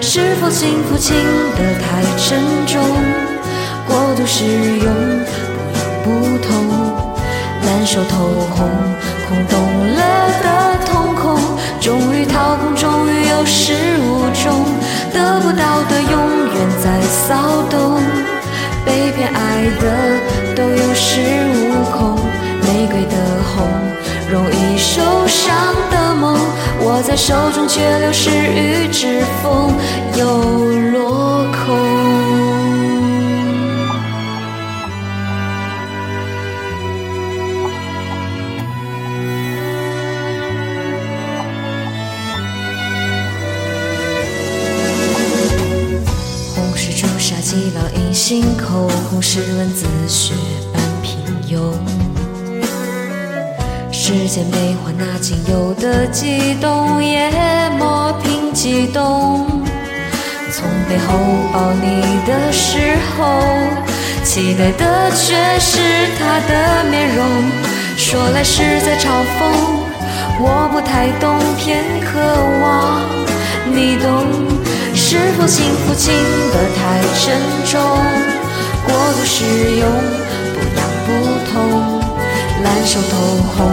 是否幸福轻得太沉重，过度使用不痒不痛，难受透红，空洞了的瞳孔，终于掏空，终于有始无终，得不到的永远在骚动，被偏爱的都有恃无恐，玫瑰的红，容易受，握在手中却流失于指缝，又落空。红是朱砂记烙印心口，红是文字血般平庸。世间悲欢那仅有的悸动，也磨平激动。从背后抱你的时候，期待的却是他的面容。说来是在嘲讽，我不太懂，偏渴望你懂。是否幸福轻得太沉重？过度使用不痒不痛，烂熟透红，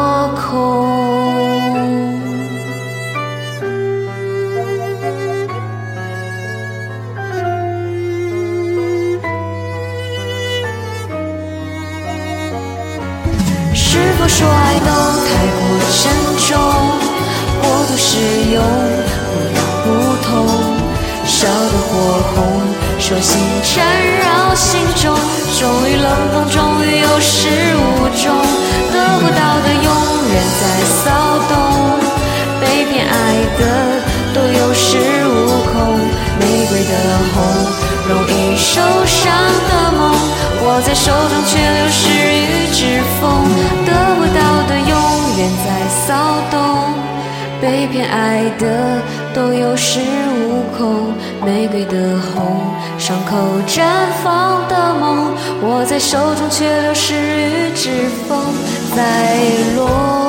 手心缠绕心中，终于冷风，终于有始无终，得不到的永远在骚动，被偏爱的都有恃无恐，玫瑰的红，容易受伤的梦，握在手中却流失于指缝，得不到的永远在骚动，被偏爱的都有恃无空，玫瑰的红，伤口绽放的梦，握在手中却流失于指缝，在落